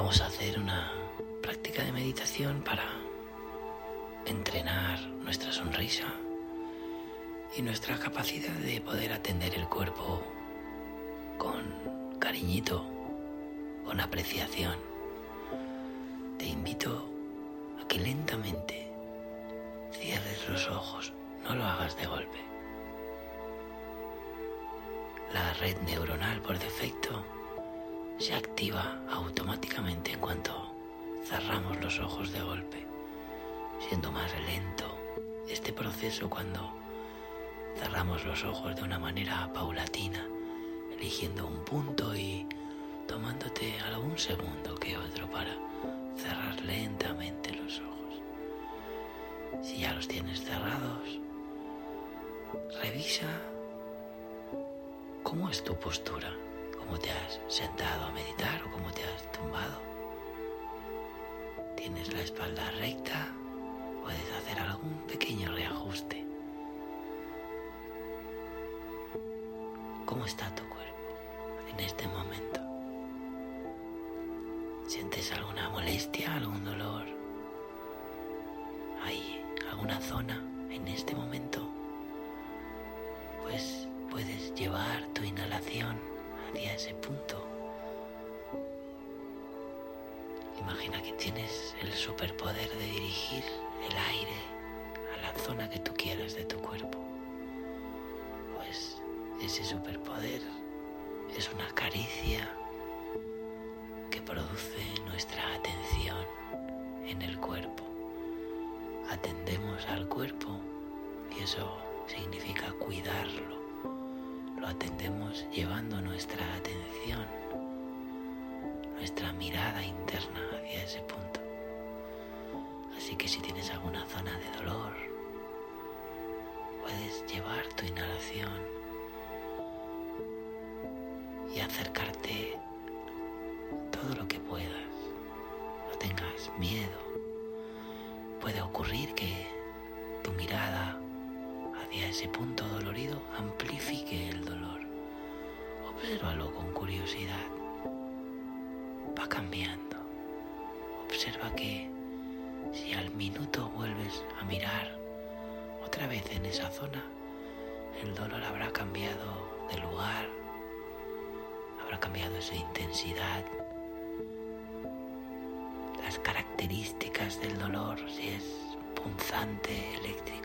Vamos a hacer una práctica de meditación para entrenar nuestra sonrisa y nuestra capacidad de poder atender el cuerpo con cariñito, con apreciación. Te invito a que lentamente cierres los ojos, no lo hagas de golpe. La red neuronal por defecto se activa automáticamente en cuanto cerramos los ojos de golpe, siendo más lento este proceso cuando cerramos los ojos de una manera paulatina, eligiendo un punto y tomándote algún segundo que otro para cerrar lentamente los ojos. Si ya los tienes cerrados, revisa cómo es tu postura, cómo te has sentado a meditar o cómo te has tumbado. ¿Tienes la espalda recta? Puedes hacer algún pequeño reajuste. ¿Cómo está tu cuerpo en este momento? ¿Sientes alguna molestia, algún dolor? ¿Hay alguna zona en este momento? Pues puedes llevar tu inhalación hacia ese punto. Imagina que tienes el superpoder de dirigir el aire a la zona que tú quieras de tu cuerpo. Pues ese superpoder es una caricia que produce nuestra atención en el cuerpo. Atendemos al cuerpo y eso significa cuidarlo. Lo atendemos llevando nuestra atención, nuestra mirada interna hacia ese punto. Así que si tienes alguna zona de dolor, Observa que si al minuto vuelves a mirar otra vez en esa zona, el dolor habrá cambiado de lugar, habrá cambiado su intensidad, las características del dolor, si es punzante, eléctrico.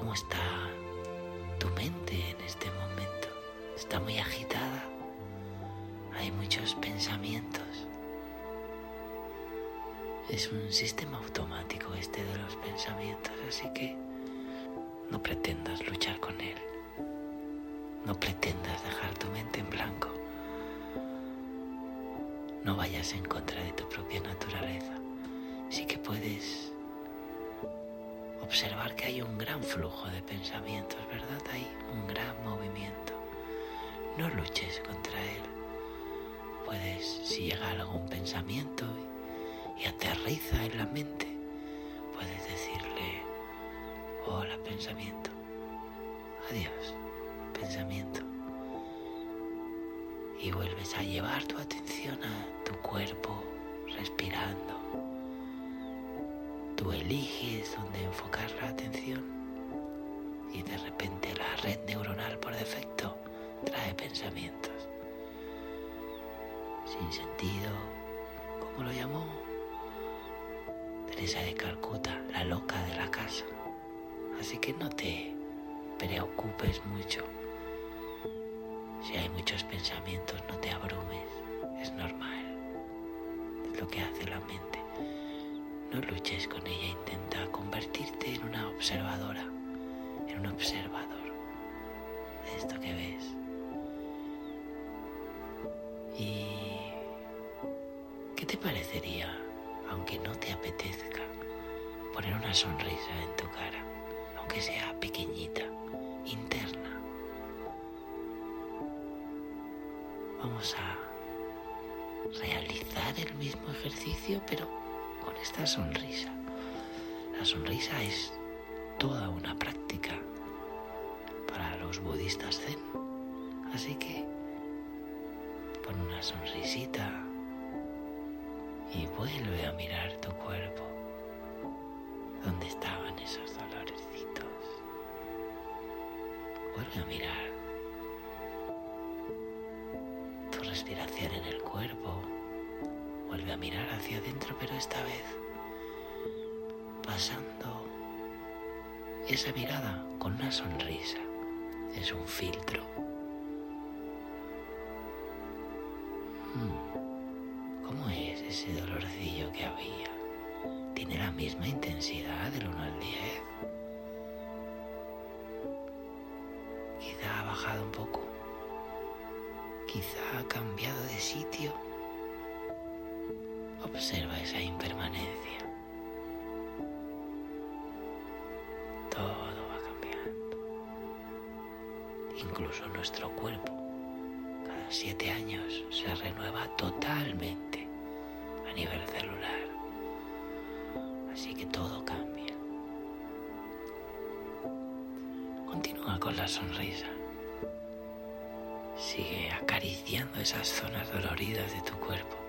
¿Cómo está tu mente en este momento? ¿Está muy agitada? Hay muchos pensamientos. Es un sistema automático este de los pensamientos, así que no pretendas luchar con él. No pretendas dejar tu mente en blanco. No vayas en contra de tu propia naturaleza. Sí que puedes observar que hay un gran flujo de pensamientos, ¿verdad? Hay un gran movimiento. No luches contra él. Puedes, si llega algún pensamiento y, aterriza en la mente, puedes decirle, hola pensamiento, adiós pensamiento. Y vuelves a llevar tu atención a tu cuerpo respirando. Tú eliges dónde enfocar la atención y de repente la red neuronal por defecto trae pensamientos sin sentido, como lo llamó Teresa de Calcuta, la loca de la casa. Así que no te preocupes mucho. Si hay muchos pensamientos, no te abrumes. Es normal. Es lo que hace la mente. No luches con ella, intenta convertirte en una observadora, en un observador de esto que ves. ¿Y qué te parecería, aunque no te apetezca, poner una sonrisa en tu cara, aunque sea pequeñita, interna? Vamos a realizar el mismo ejercicio, pero con esta sonrisa. La sonrisa es toda una práctica para los budistas zen. Así que pon una sonrisita y vuelve a mirar tu cuerpo. ¿Dónde estaban esos dolorecitos? Vuelve a mirar tu respiración en el cuerpo. Vuelve a mirar hacia adentro, pero esta vez pasando esa mirada con una sonrisa. Es un filtro. Hmm, ¿Cómo es ese dolorcillo que había? ¿Tiene la misma intensidad del 1 al 10? Quizá ha bajado un poco. Quizá ha cambiado de sitio. Observa esa impermanencia. Todo va cambiando. Incluso nuestro cuerpo, cada siete años, se renueva totalmente a nivel celular. Así que todo cambia. Continúa con la sonrisa. Sigue acariciando esas zonas doloridas de tu cuerpo.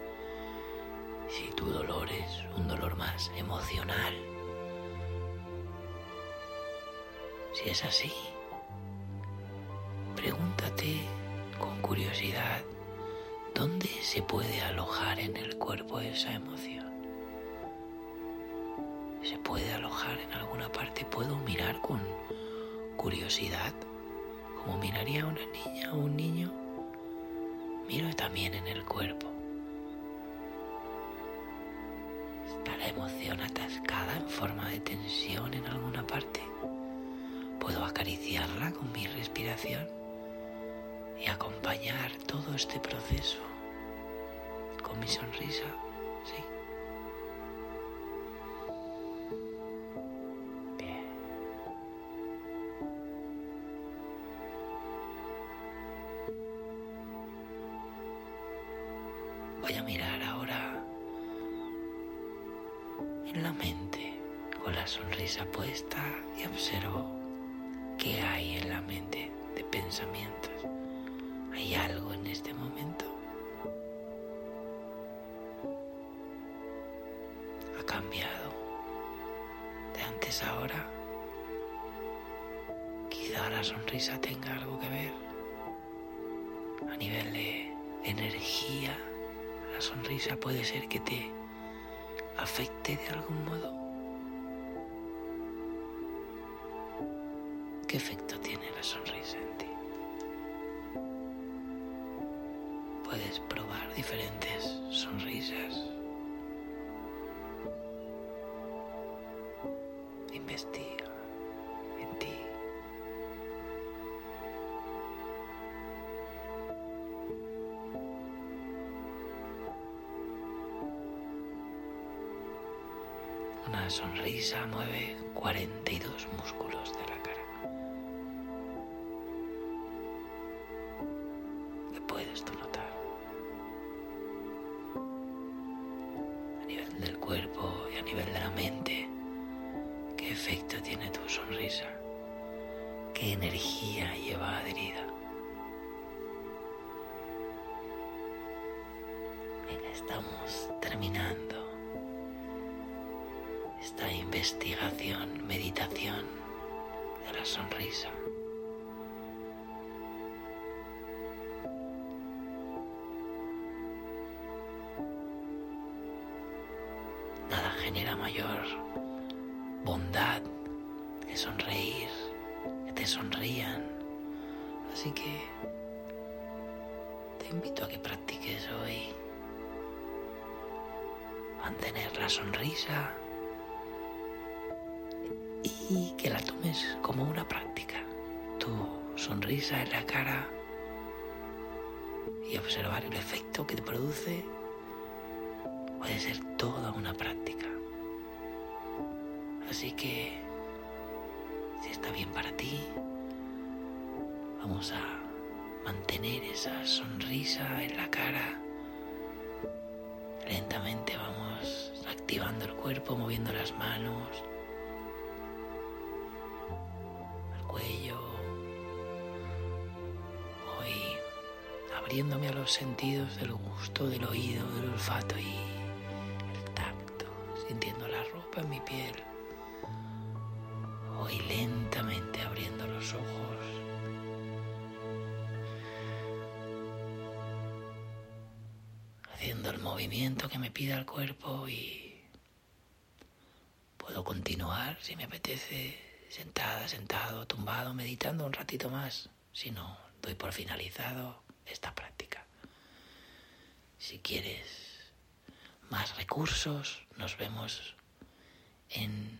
Si tu dolor es un dolor más emocional, si es así, pregúntate con curiosidad dónde se puede alojar en el cuerpo esa emoción. ¿Se puede alojar en alguna parte? ¿Puedo mirar con curiosidad como miraría una niña o un niño? Miro también en el cuerpo. ¿Está la emoción atascada en forma de tensión en alguna parte? ¿Puedo acariciarla con mi respiración y acompañar todo este proceso con mi sonrisa? Sí. ¿Hay algo en este momento? ¿Ha cambiado de antes a ahora? Quizá la sonrisa tenga algo que ver a nivel de energía. La sonrisa puede ser que te afecte de algún modo. ¿Qué efecto tiene la sonrisa Puedes probar diferentes sonrisas. Investiga en ti. Una sonrisa mueve 42 músculos de la cara. Nivel del cuerpo y a nivel de la mente, ¿qué efecto tiene tu sonrisa? ¿Qué energía lleva adherida? Venga, estamos terminando esta investigación, meditación de la sonrisa. Genera mayor bondad que sonreír, que te sonrían. Así que te invito a que practiques hoy mantener la sonrisa y que la tomes como una práctica. Tu sonrisa en la cara y observar el efecto que te produce puede ser toda una práctica. Así que, si está bien para ti, vamos a mantener esa sonrisa en la cara. Lentamente vamos activando el cuerpo, moviendo las manos, el cuello. Voy abriéndome a los sentidos del gusto, del oído, del olfato y el tacto, sintiendo la ropa en mi piel. Voy lentamente abriendo los ojos. Haciendo el movimiento que me pida el cuerpo y puedo continuar si me apetece sentada, sentado, tumbado, meditando un ratito más. Si no, doy por finalizado esta práctica. Si quieres más recursos, nos vemos en